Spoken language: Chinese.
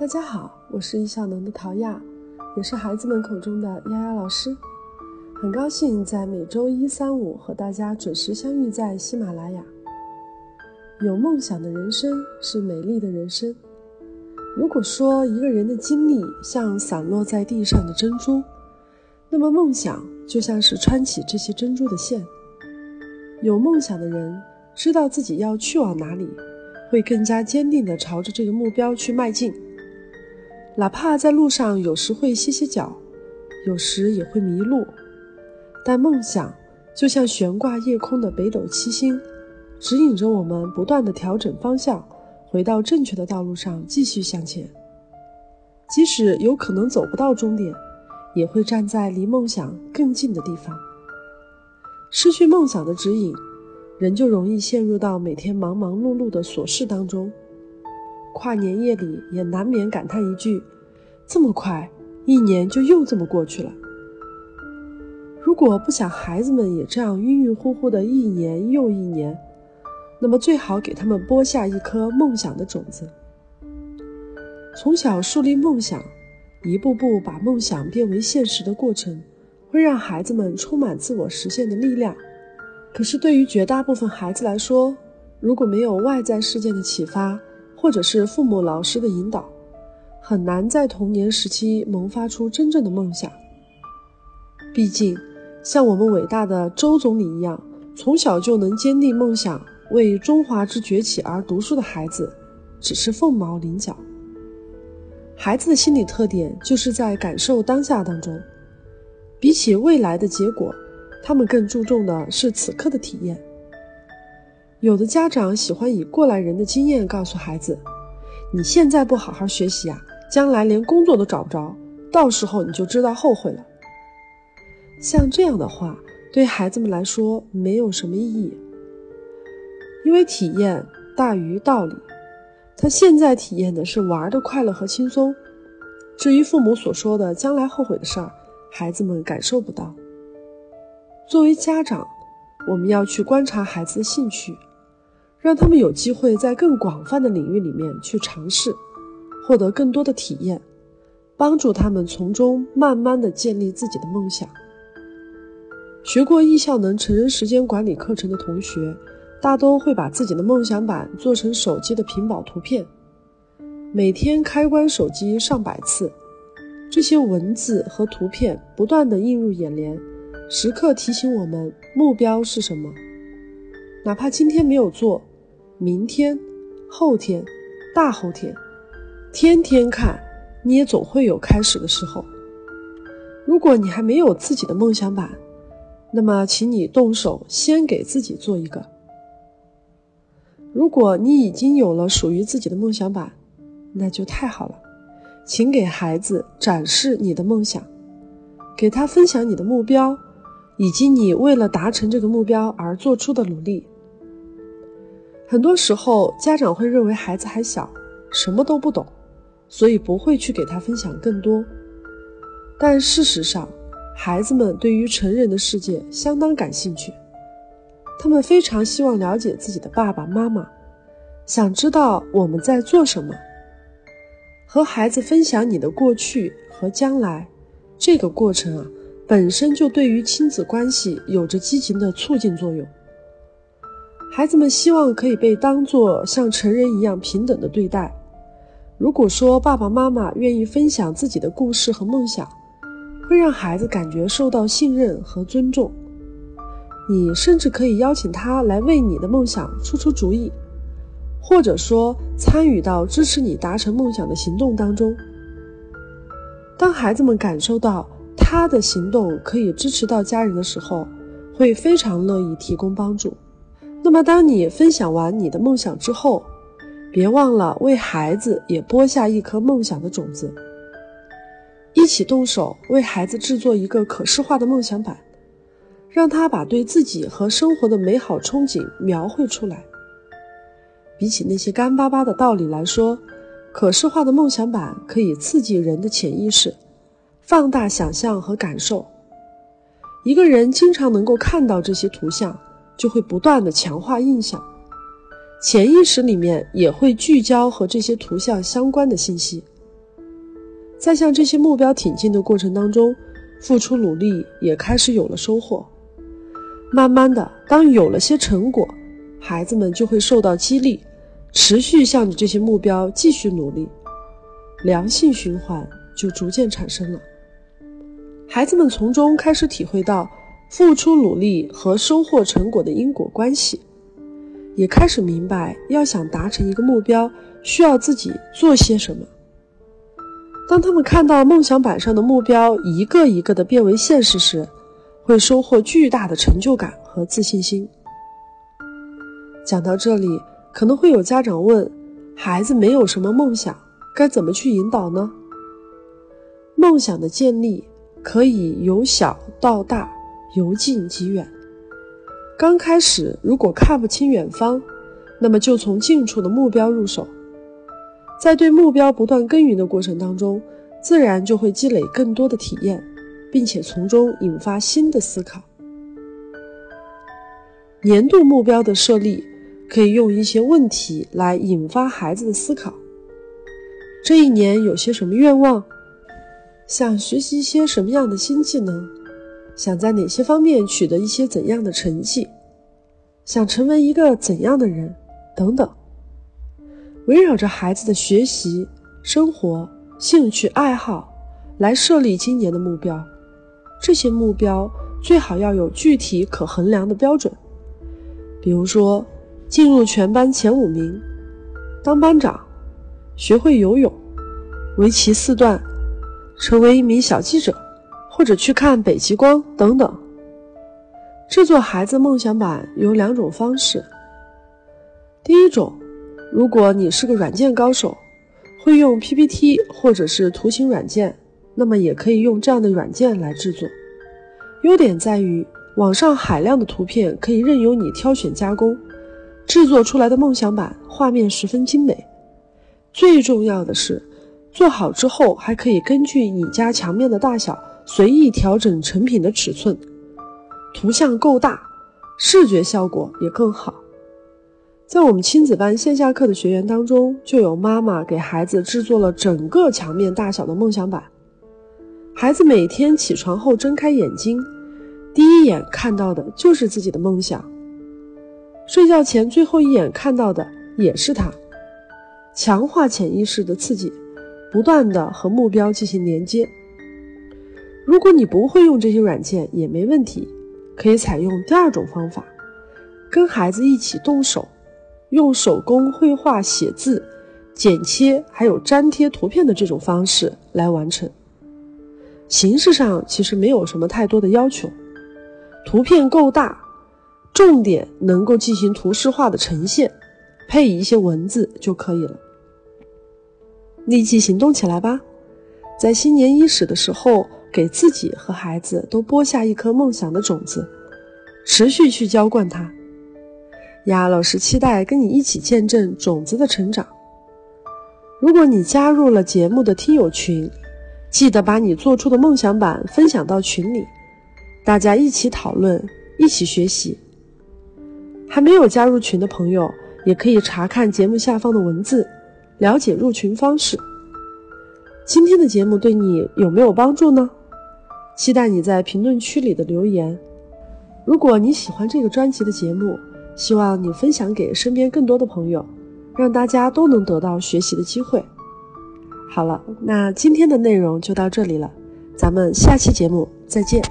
大家好，我是易效能的陶亚，也是孩子们口中的丫丫老师。很高兴在每周一、三、五和大家准时相遇在喜马拉雅。有梦想的人生是美丽的人生。如果说一个人的经历像散落在地上的珍珠，那么梦想就像是穿起这些珍珠的线。有梦想的人知道自己要去往哪里。会更加坚定地朝着这个目标去迈进，哪怕在路上有时会歇歇脚，有时也会迷路，但梦想就像悬挂夜空的北斗七星，指引着我们不断地调整方向，回到正确的道路上继续向前。即使有可能走不到终点，也会站在离梦想更近的地方。失去梦想的指引。人就容易陷入到每天忙忙碌碌的琐事当中，跨年夜里也难免感叹一句：“这么快，一年就又这么过去了。”如果不想孩子们也这样晕晕乎乎的一年又一年，那么最好给他们播下一颗梦想的种子。从小树立梦想，一步步把梦想变为现实的过程，会让孩子们充满自我实现的力量。可是，对于绝大部分孩子来说，如果没有外在事件的启发，或者是父母、老师的引导，很难在童年时期萌发出真正的梦想。毕竟，像我们伟大的周总理一样，从小就能坚定梦想、为中华之崛起而读书的孩子，只是凤毛麟角。孩子的心理特点就是在感受当下当中，比起未来的结果。他们更注重的是此刻的体验。有的家长喜欢以过来人的经验告诉孩子：“你现在不好好学习啊，将来连工作都找不着，到时候你就知道后悔了。”像这样的话，对孩子们来说没有什么意义，因为体验大于道理。他现在体验的是玩的快乐和轻松，至于父母所说的将来后悔的事儿，孩子们感受不到。作为家长，我们要去观察孩子的兴趣，让他们有机会在更广泛的领域里面去尝试，获得更多的体验，帮助他们从中慢慢的建立自己的梦想。学过易效能成人时间管理课程的同学，大都会把自己的梦想板做成手机的屏保图片，每天开关手机上百次，这些文字和图片不断的映入眼帘。时刻提醒我们目标是什么，哪怕今天没有做，明天、后天、大后天，天天看，你也总会有开始的时候。如果你还没有自己的梦想板，那么请你动手先给自己做一个。如果你已经有了属于自己的梦想板，那就太好了，请给孩子展示你的梦想，给他分享你的目标。以及你为了达成这个目标而做出的努力。很多时候，家长会认为孩子还小，什么都不懂，所以不会去给他分享更多。但事实上，孩子们对于成人的世界相当感兴趣，他们非常希望了解自己的爸爸妈妈，想知道我们在做什么。和孩子分享你的过去和将来，这个过程啊。本身就对于亲子关系有着积极的促进作用。孩子们希望可以被当作像成人一样平等的对待。如果说爸爸妈妈愿意分享自己的故事和梦想，会让孩子感觉受到信任和尊重。你甚至可以邀请他来为你的梦想出出主意，或者说参与到支持你达成梦想的行动当中。当孩子们感受到。他的行动可以支持到家人的时候，会非常乐意提供帮助。那么，当你分享完你的梦想之后，别忘了为孩子也播下一颗梦想的种子，一起动手为孩子制作一个可视化的梦想板，让他把对自己和生活的美好憧憬描绘出来。比起那些干巴巴的道理来说，可视化的梦想板可以刺激人的潜意识。放大想象和感受，一个人经常能够看到这些图像，就会不断的强化印象，潜意识里面也会聚焦和这些图像相关的信息。在向这些目标挺进的过程当中，付出努力也开始有了收获。慢慢的，当有了些成果，孩子们就会受到激励，持续向着这些目标继续努力，良性循环就逐渐产生了。孩子们从中开始体会到付出努力和收获成果的因果关系，也开始明白要想达成一个目标，需要自己做些什么。当他们看到梦想板上的目标一个一个的变为现实时，会收获巨大的成就感和自信心。讲到这里，可能会有家长问：孩子没有什么梦想，该怎么去引导呢？梦想的建立可以由小到大，由近及远。刚开始如果看不清远方，那么就从近处的目标入手。在对目标不断耕耘的过程当中，自然就会积累更多的体验，并且从中引发新的思考。年度目标的设立，可以用一些问题来引发孩子的思考。这一年有些什么愿望？想学习一些什么样的新技能？想在哪些方面取得一些怎样的成绩？想成为一个怎样的人？等等。围绕着孩子的学习、生活、兴趣爱好来设立今年的目标，这些目标最好要有具体可衡量的标准，比如说进入全班前五名、当班长、学会游泳、围棋四段、成为一名小记者，或者去看北极光等等。制作孩子梦想版有两种方式，第一种。如果你是个软件高手，会用 PPT 或者是图形软件，那么也可以用这样的软件来制作。优点在于网上海量的图片可以任由你挑选加工，制作出来的梦想版画面十分精美。最重要的是，做好之后还可以根据你家墙面的大小随意调整成品的尺寸，图像够大，视觉效果也更好。在我们亲子班线下课的学员当中，就有妈妈给孩子制作了整个墙面大小的梦想板。孩子每天起床后睁开眼睛，第一眼看到的就是自己的梦想；睡觉前最后一眼看到的也是他。强化潜意识的刺激，不断的和目标进行连接。如果你不会用这些软件也没问题，可以采用第二种方法，跟孩子一起动手。用手工绘画、写字、剪切，还有粘贴图片的这种方式来完成。形式上其实没有什么太多的要求，图片够大，重点能够进行图示化的呈现，配一些文字就可以了。立即行动起来吧，在新年伊始的时候，给自己和孩子都播下一颗梦想的种子，持续去浇灌它。丫老师期待跟你一起见证种子的成长。如果你加入了节目的听友群，记得把你做出的梦想版分享到群里，大家一起讨论，一起学习。还没有加入群的朋友，也可以查看节目下方的文字，了解入群方式。今天的节目对你有没有帮助呢？期待你在评论区里的留言。如果你喜欢这个专辑的节目，希望你分享给身边更多的朋友，让大家都能得到学习的机会。好了，那今天的内容就到这里了，咱们下期节目再见。